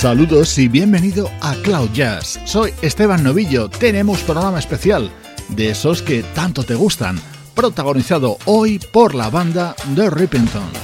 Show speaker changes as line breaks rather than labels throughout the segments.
Saludos y bienvenido a Cloud Jazz. Soy Esteban Novillo. Tenemos programa especial de esos que tanto te gustan, protagonizado hoy por la banda The Rippingtons.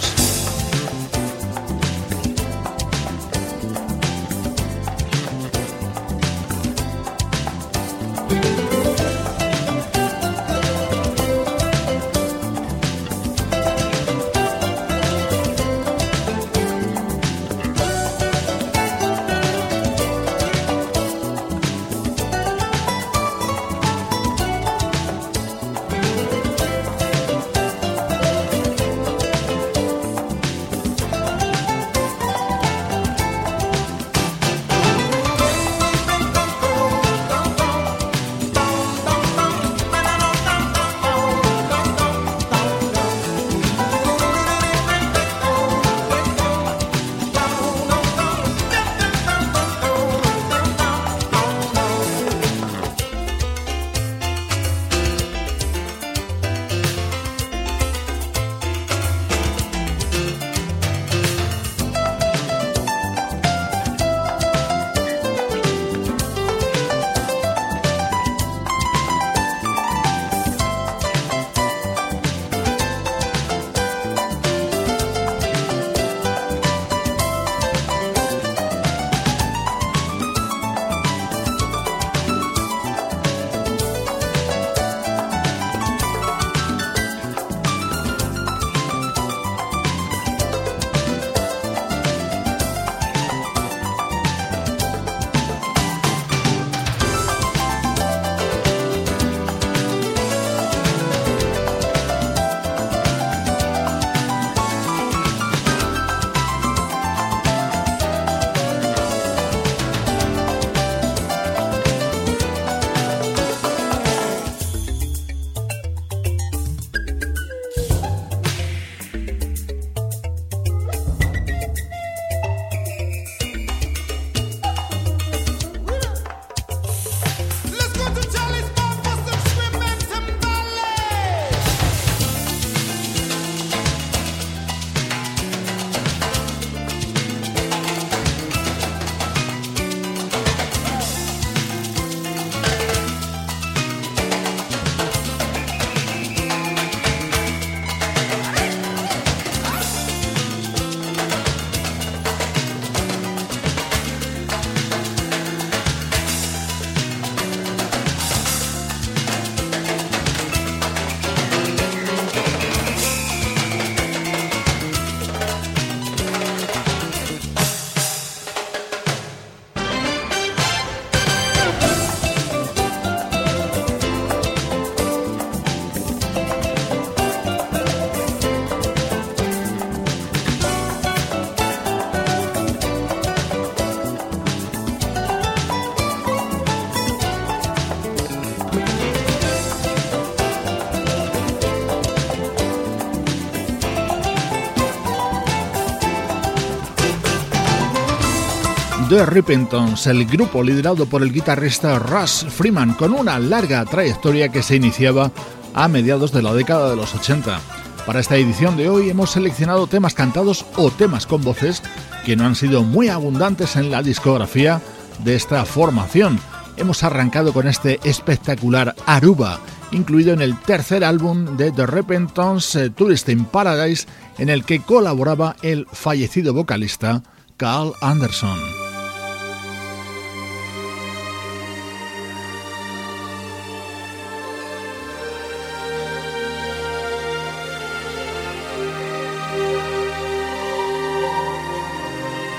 The Rippingtons, el grupo liderado por el guitarrista Russ Freeman, con una larga trayectoria que se iniciaba a mediados de la década de los 80. Para esta edición de hoy hemos seleccionado temas cantados o temas con voces que no han sido muy abundantes en la discografía de esta formación. Hemos arrancado con este espectacular Aruba, incluido en el tercer álbum de The Rippingtons, eh, Tourist in Paradise, en el que colaboraba el fallecido vocalista Carl Anderson.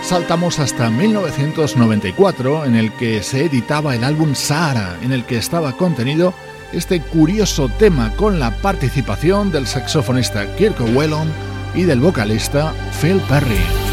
Saltamos hasta 1994 en el que se editaba el álbum Sahara, en el que estaba contenido este curioso tema con la participación del saxofonista Kirk Whelan y del vocalista Phil Perry.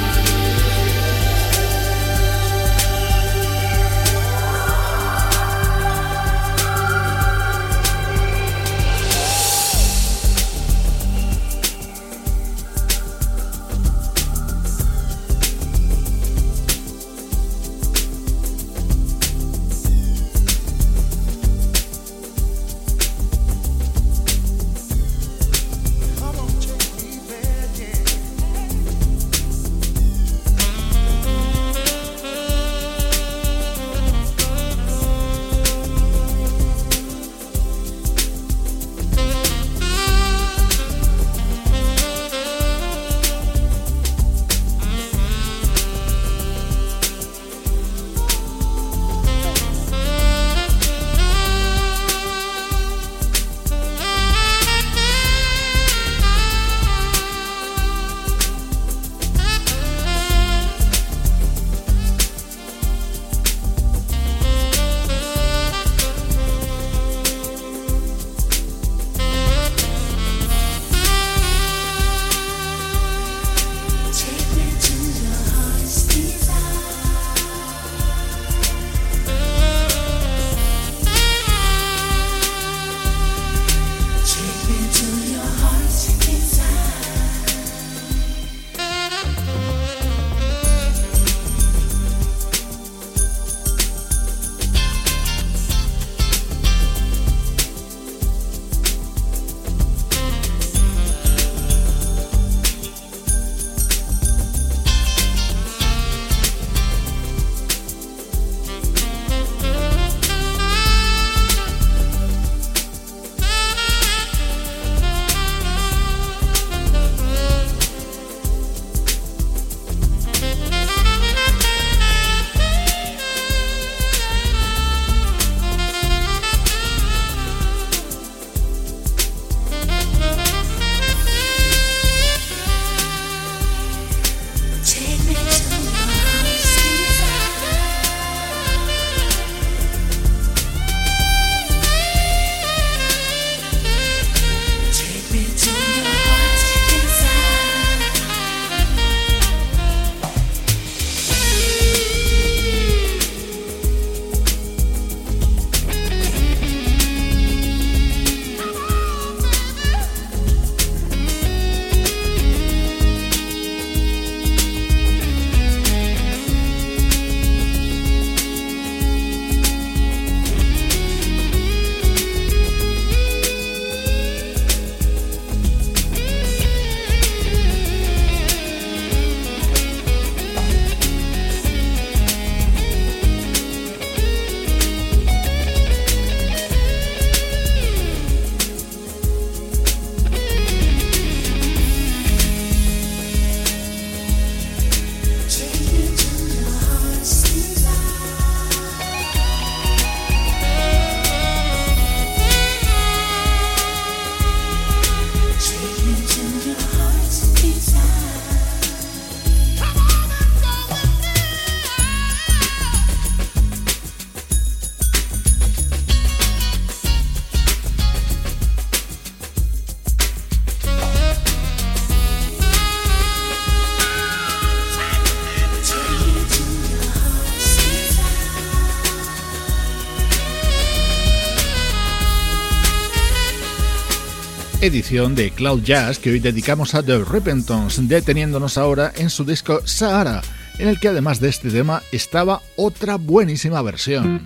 Edición de Cloud Jazz que hoy dedicamos a The Repentons, deteniéndonos ahora en su disco Sahara, en el que además de este tema estaba otra buenísima versión.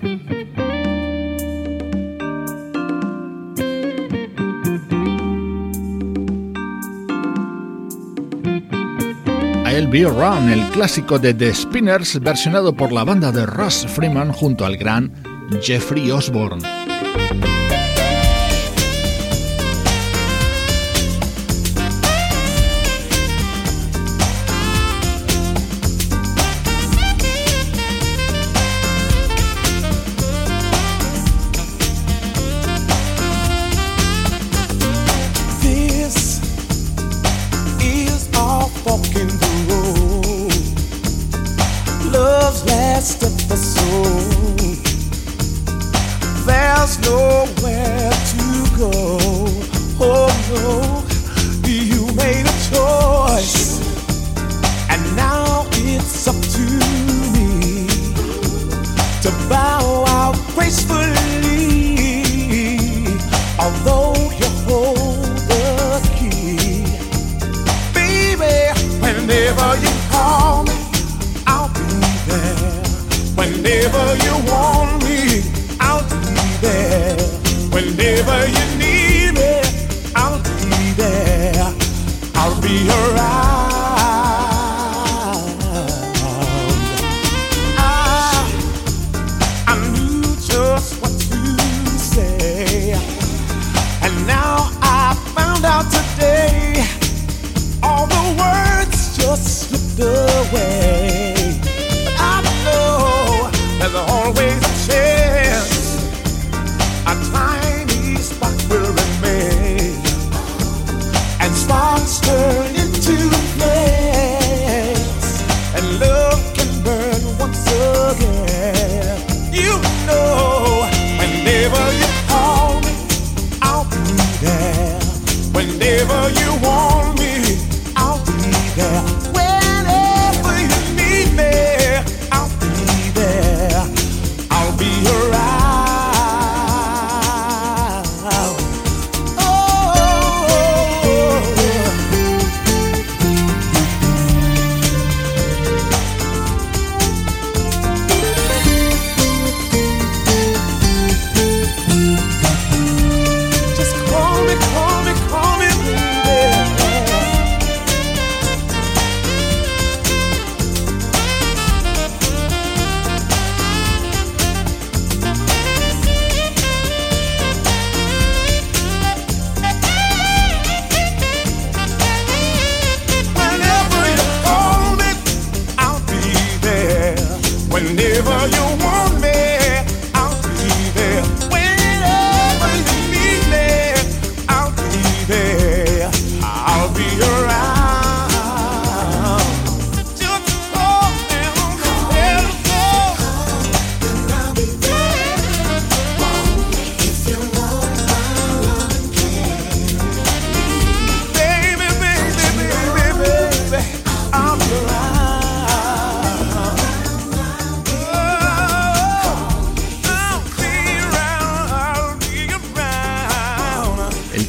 I'll Be Around, el clásico de The Spinners versionado por la banda de Russ Freeman junto al gran Jeffrey Osborne.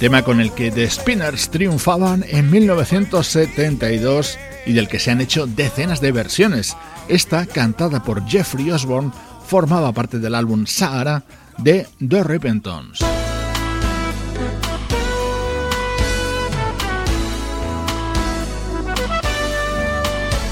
con el que The Spinners triunfaban en 1972 y del que se han hecho decenas de versiones. Esta, cantada por Jeffrey Osborne, formaba parte del álbum Sahara de The Repentons.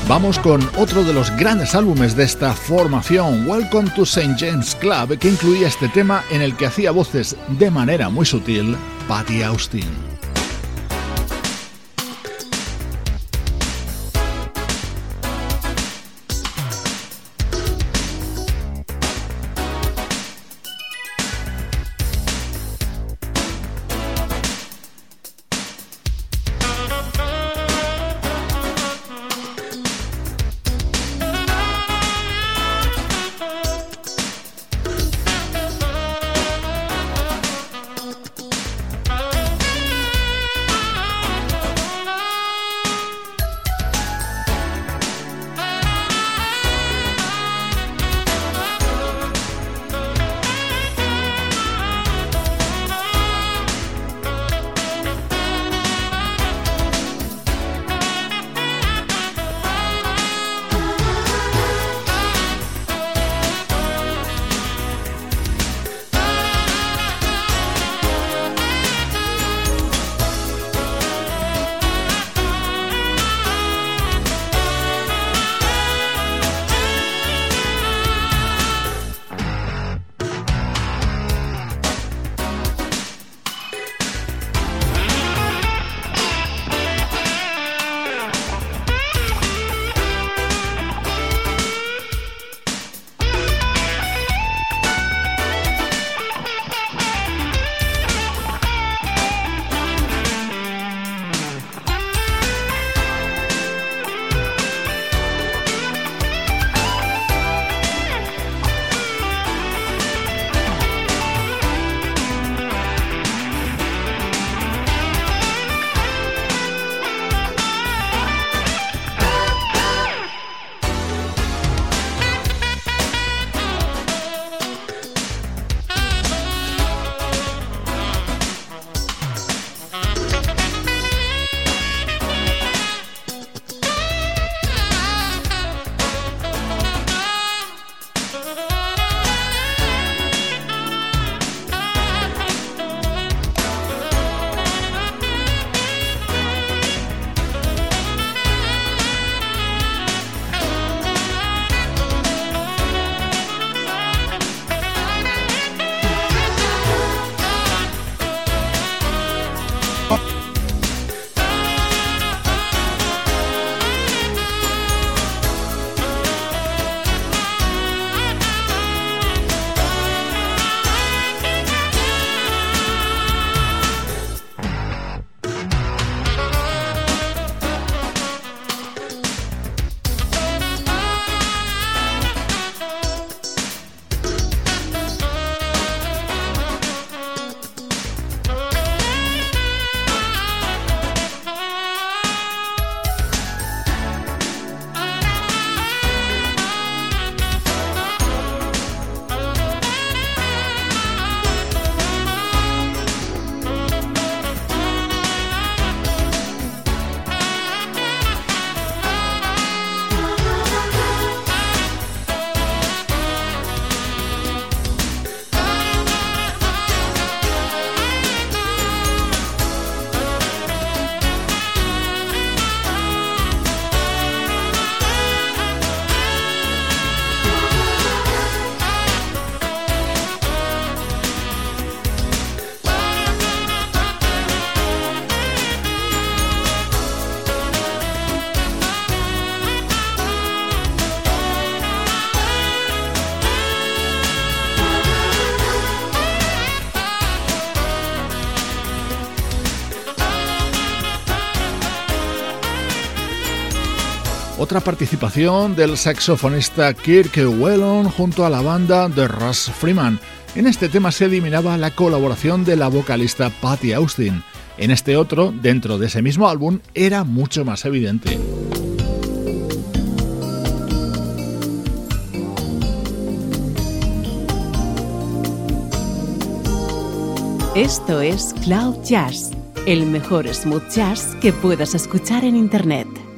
Vamos con otro de los grandes álbumes de esta formación, Welcome to St. James Club, que incluía este tema en el que hacía voces de manera muy sutil Patty Austin. Otra participación del saxofonista Kirk Whelan junto a la banda de Russ Freeman. En este tema se eliminaba la colaboración de la vocalista Patty Austin. En este otro, dentro de ese mismo álbum, era mucho más evidente.
Esto es Cloud Jazz, el mejor smooth jazz que puedas escuchar en Internet,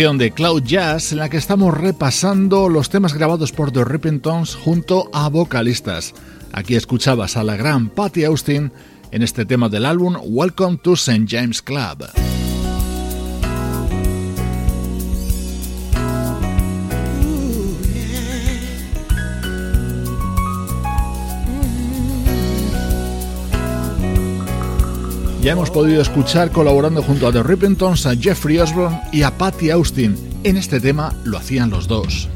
De Cloud Jazz en la que estamos repasando los temas grabados por The Rippingtons junto a vocalistas. Aquí escuchabas a la gran Patty Austin en este tema del álbum Welcome to St. James Club. Ya hemos podido escuchar colaborando junto a The Rippingtons a Jeffrey Osborne y a Patty Austin. En este tema lo hacían los dos.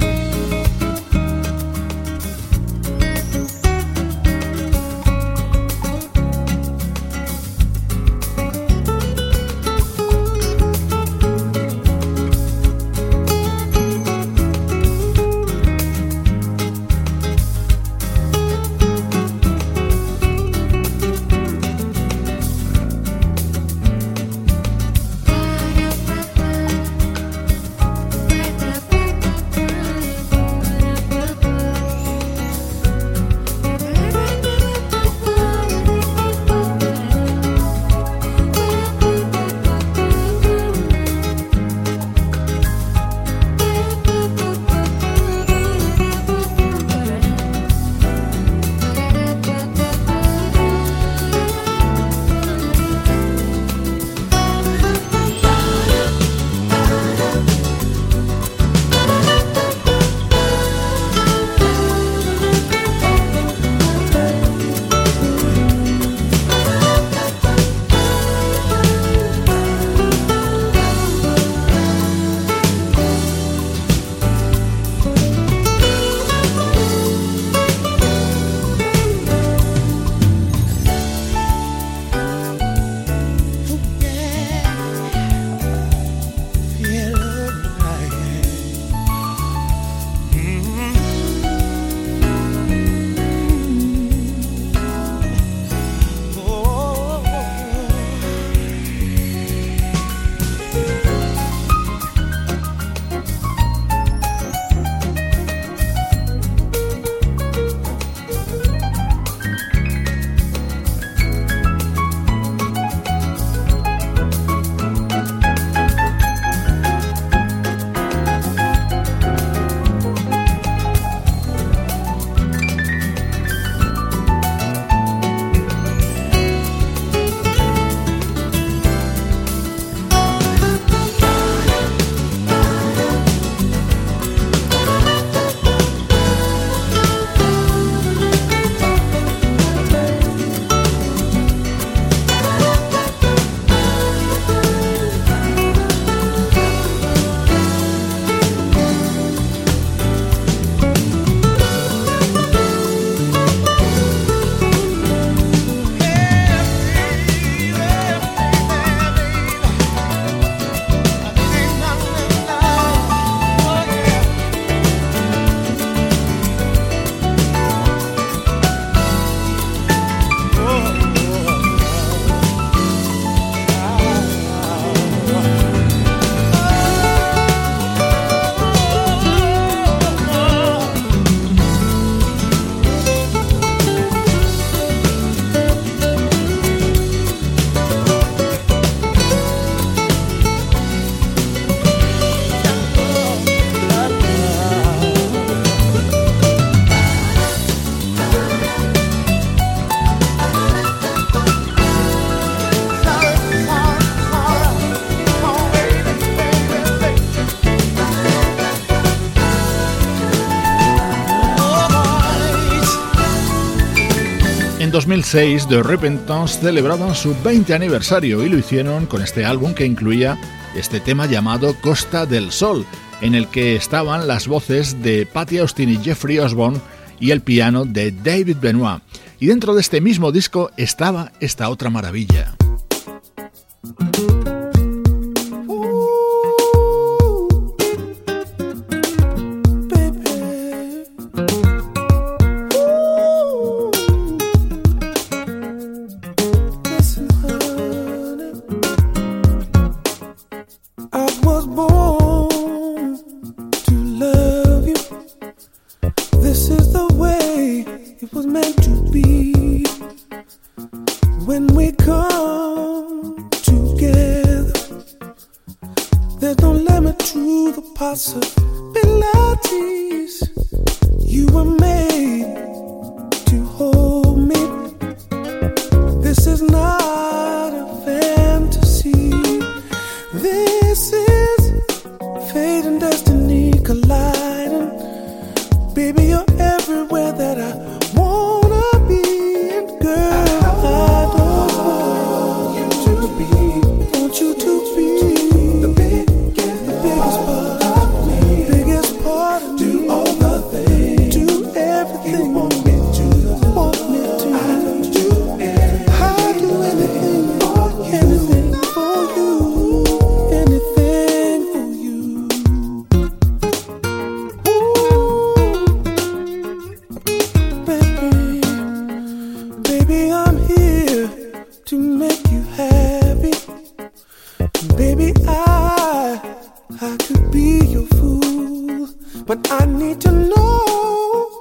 2006, The Repentance celebraban su 20 aniversario y lo hicieron con este álbum que incluía este tema llamado Costa del Sol, en el que estaban las voces de Patty Austin y Jeffrey Osborne y el piano de David Benoit. Y dentro de este mismo disco estaba esta otra maravilla.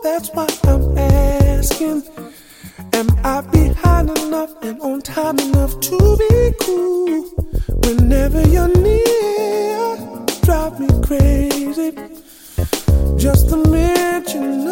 that's what I'm asking. Am I behind enough and on time enough to be cool? Whenever you're near, drive me crazy. Just the mention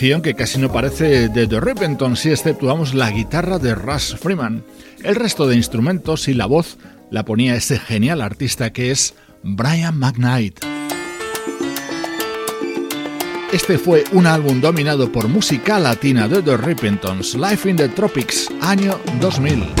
que casi no parece de The Repenton si exceptuamos la guitarra de Russ Freeman. El resto de instrumentos y la voz la ponía ese genial artista que es Brian McKnight. Este fue un álbum dominado por música latina de The Repentons, Life in the Tropics, año 2000.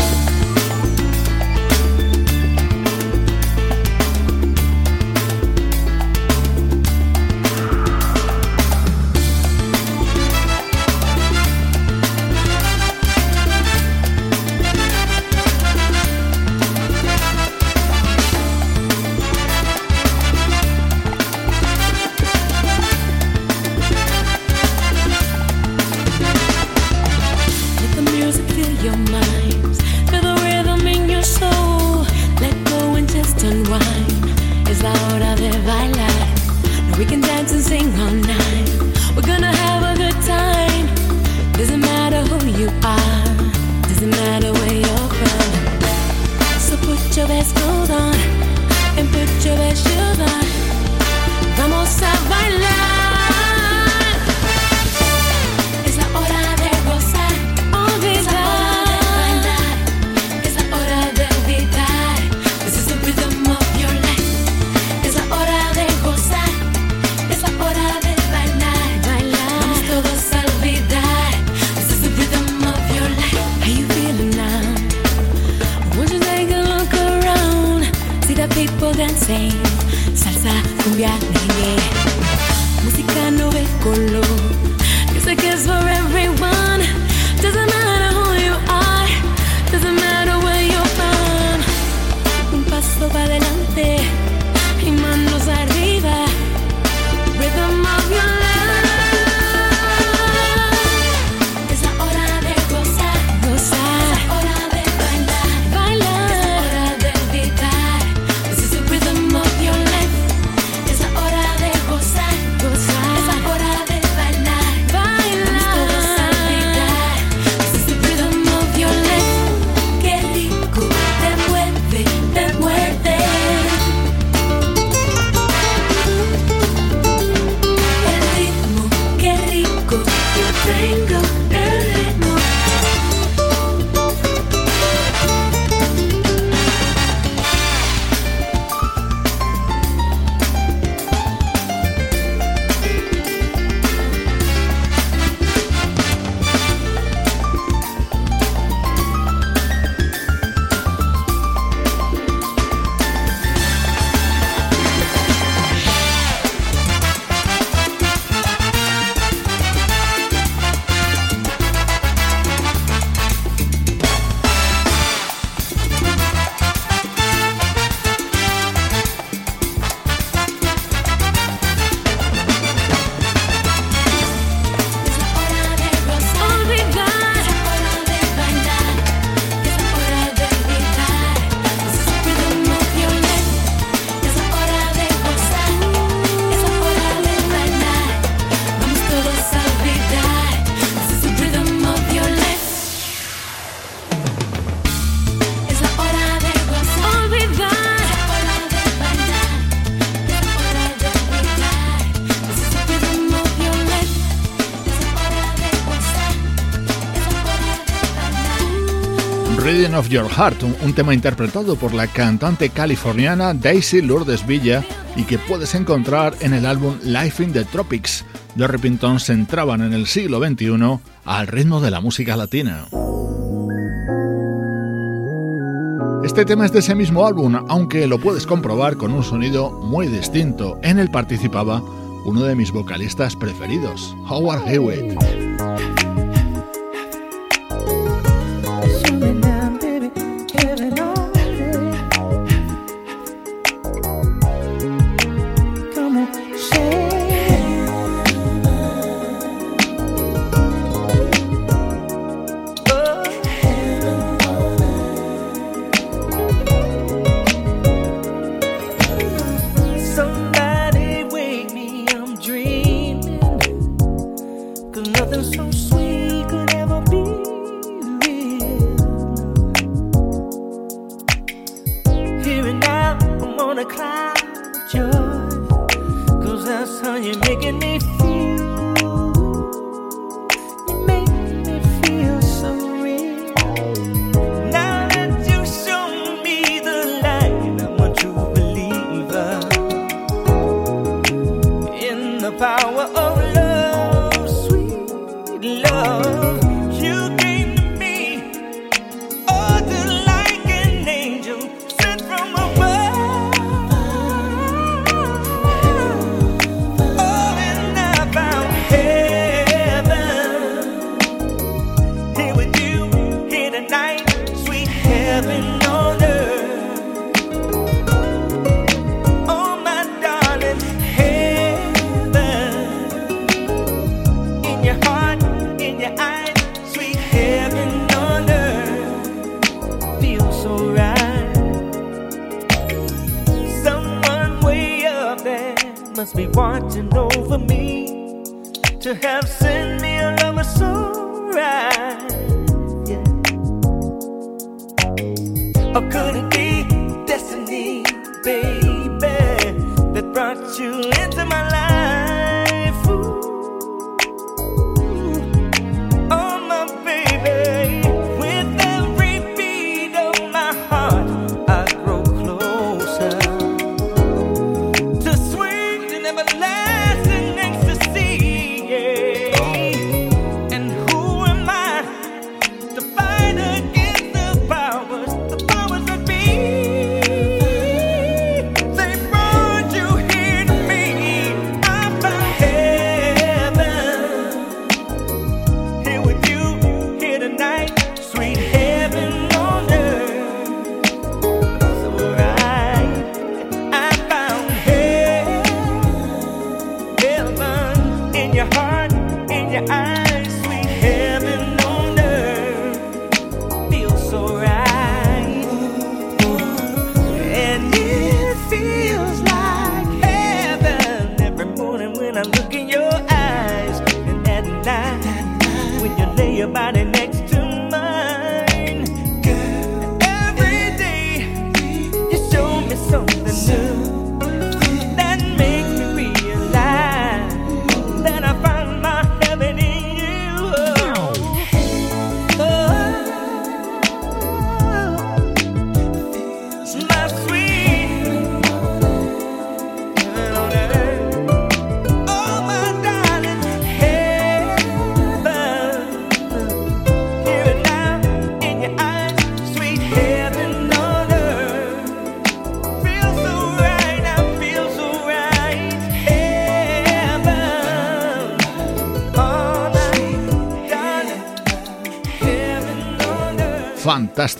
your best move. Your
Heart, un, tema interpretado por la cantante californiana Daisy Lourdes Villa y que puedes encontrar en el álbum Life in the Tropics. Repente se entraban en el siglo XXI al ritmo de la música latina. Este tema es de ese mismo álbum, aunque lo puedes comprobar con un sonido muy distinto. En él participaba uno de mis vocalistas preferidos, Howard Hewitt. de son soin.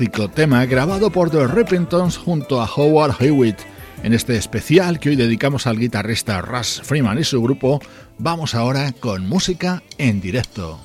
Fantástico tema grabado por The Repentons junto a Howard Hewitt. En este especial que hoy dedicamos al guitarrista Russ Freeman y su grupo, vamos ahora con música en directo.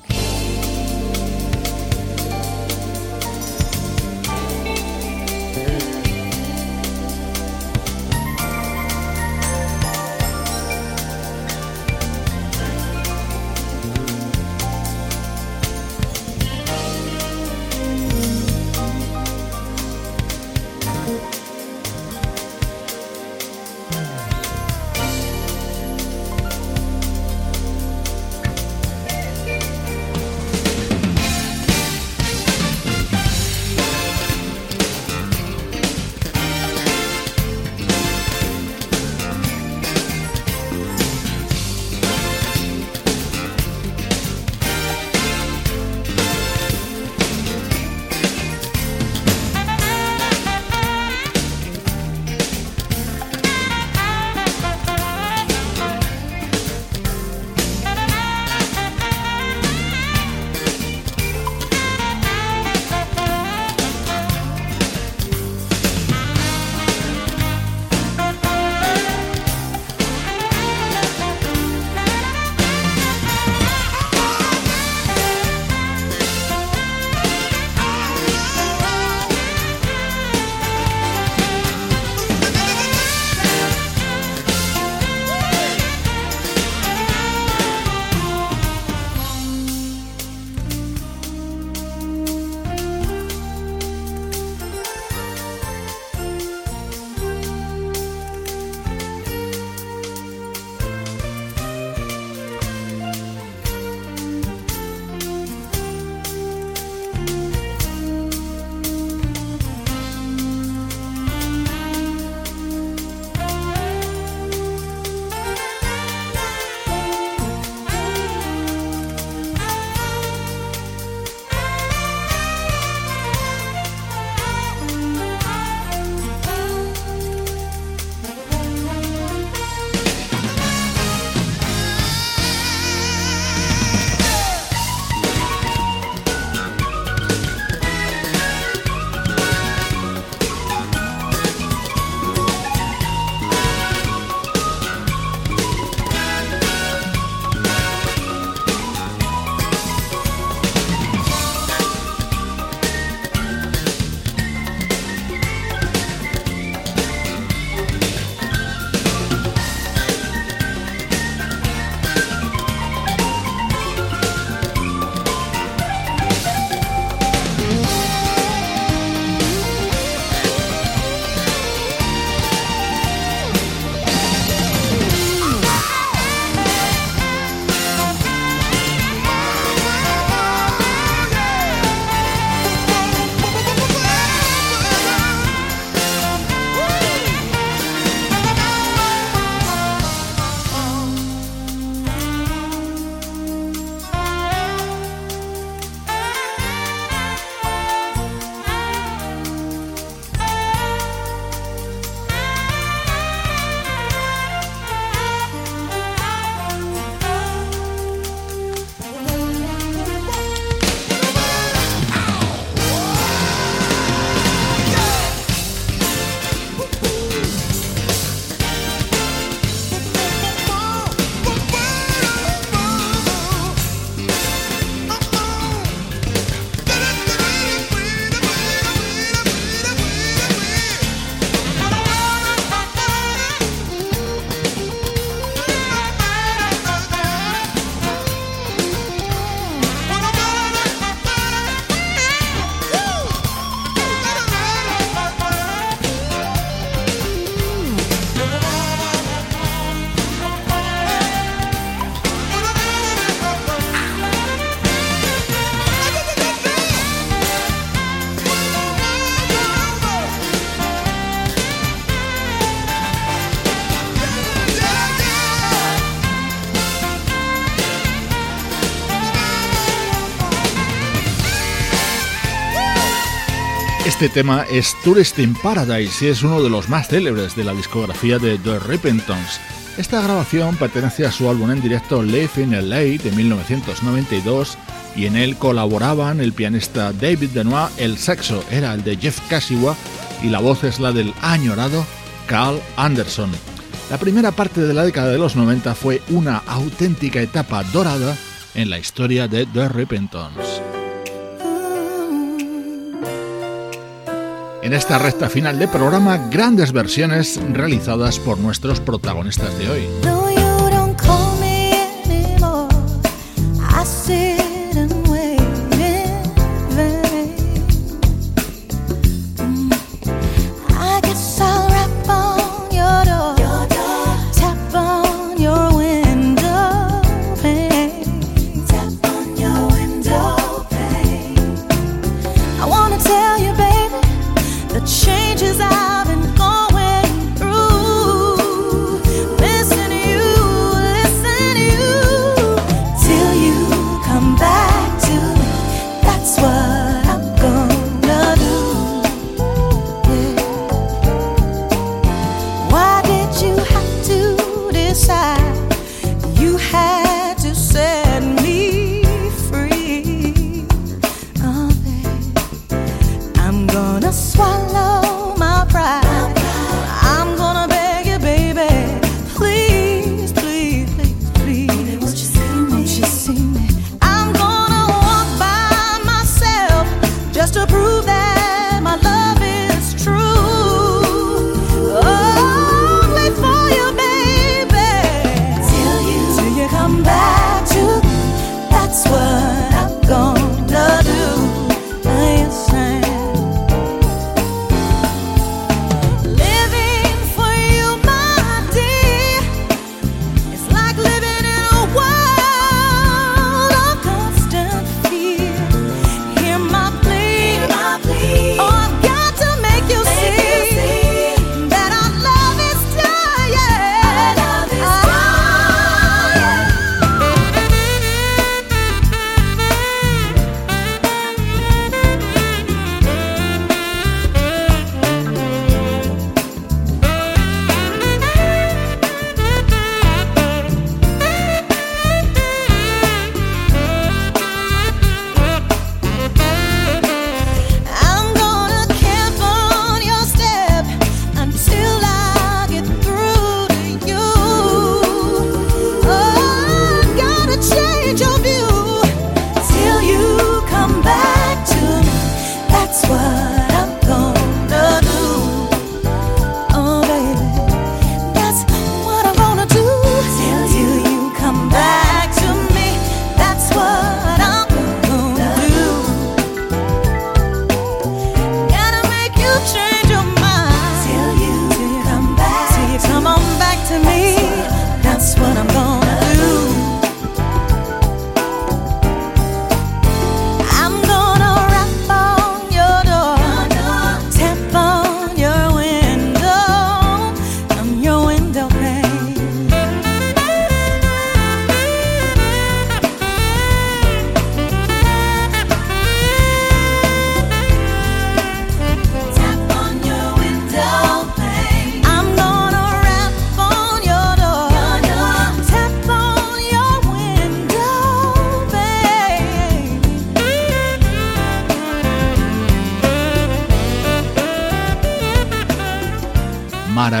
Este tema es Tourist in Paradise y es uno de los más célebres de la discografía de The Repentons.
Esta grabación pertenece a su álbum en directo Live in LA de 1992 y en él colaboraban el pianista David Benoit, el saxo era el de Jeff Kashiwa y la voz es la del añorado Carl Anderson. La primera parte de la década de los 90 fue una auténtica etapa dorada en la historia de The Repentons. En esta recta final de programa, grandes versiones realizadas por nuestros protagonistas de hoy.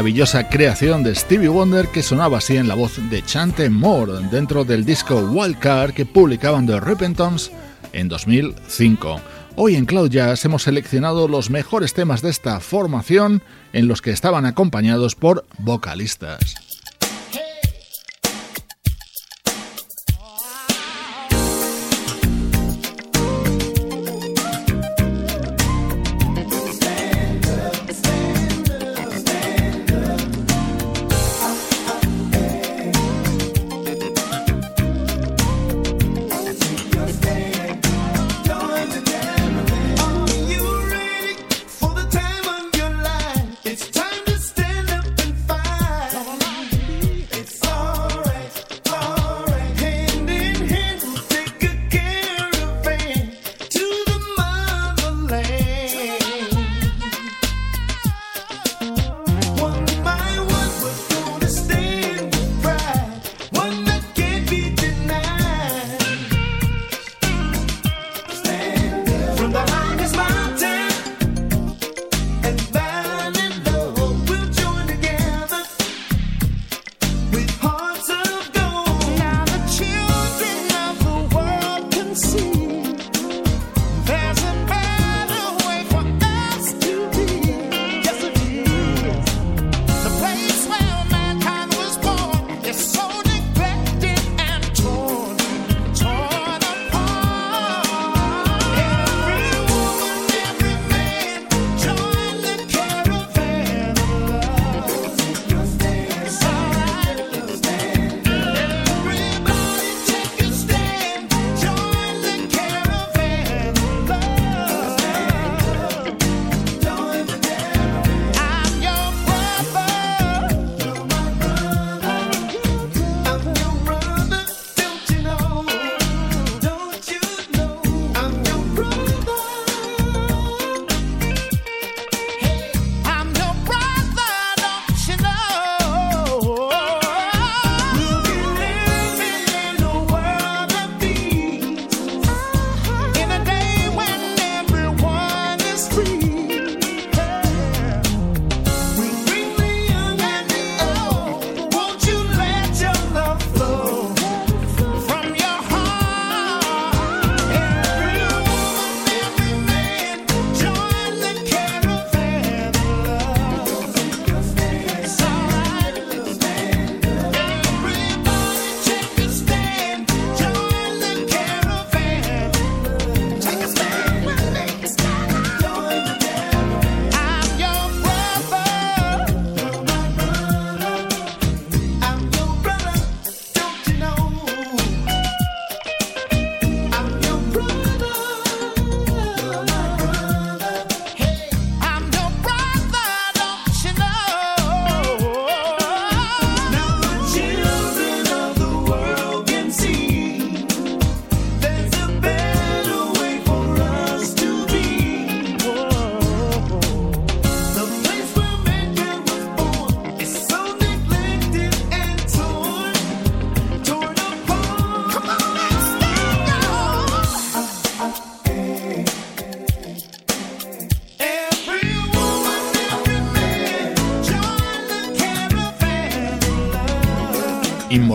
Maravillosa creación de Stevie Wonder que sonaba así en la voz de Chante Moore dentro del disco Wildcard que publicaban The Repentons en 2005. Hoy en Cloud Jazz hemos seleccionado los mejores temas de esta formación en los que estaban acompañados por vocalistas.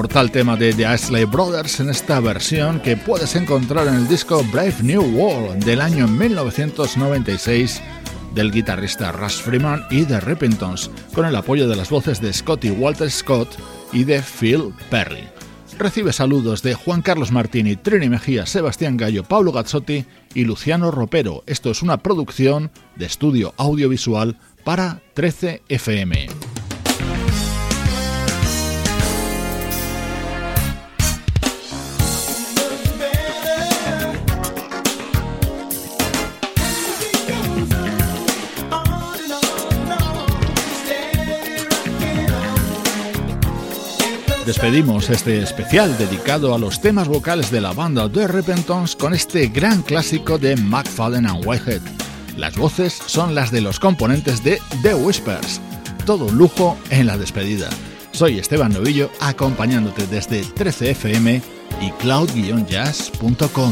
Inmortal tema de The Ashley Brothers en esta versión que puedes encontrar en el disco Brave New World del año 1996 del guitarrista Russ Freeman y The Repentons, con el apoyo de las voces de Scotty Walter Scott y de Phil Perry. Recibe saludos de Juan Carlos Martini, Trini Mejía, Sebastián Gallo, Pablo Gazzotti y Luciano Ropero. Esto es una producción de estudio audiovisual para 13 FM. Despedimos este especial dedicado a los temas vocales de la banda The Repentons con este gran clásico de McFadden and Whitehead. Las voces son las de los componentes de The Whispers. Todo un lujo en la despedida. Soy Esteban Novillo acompañándote desde 13fm y cloud-jazz.com.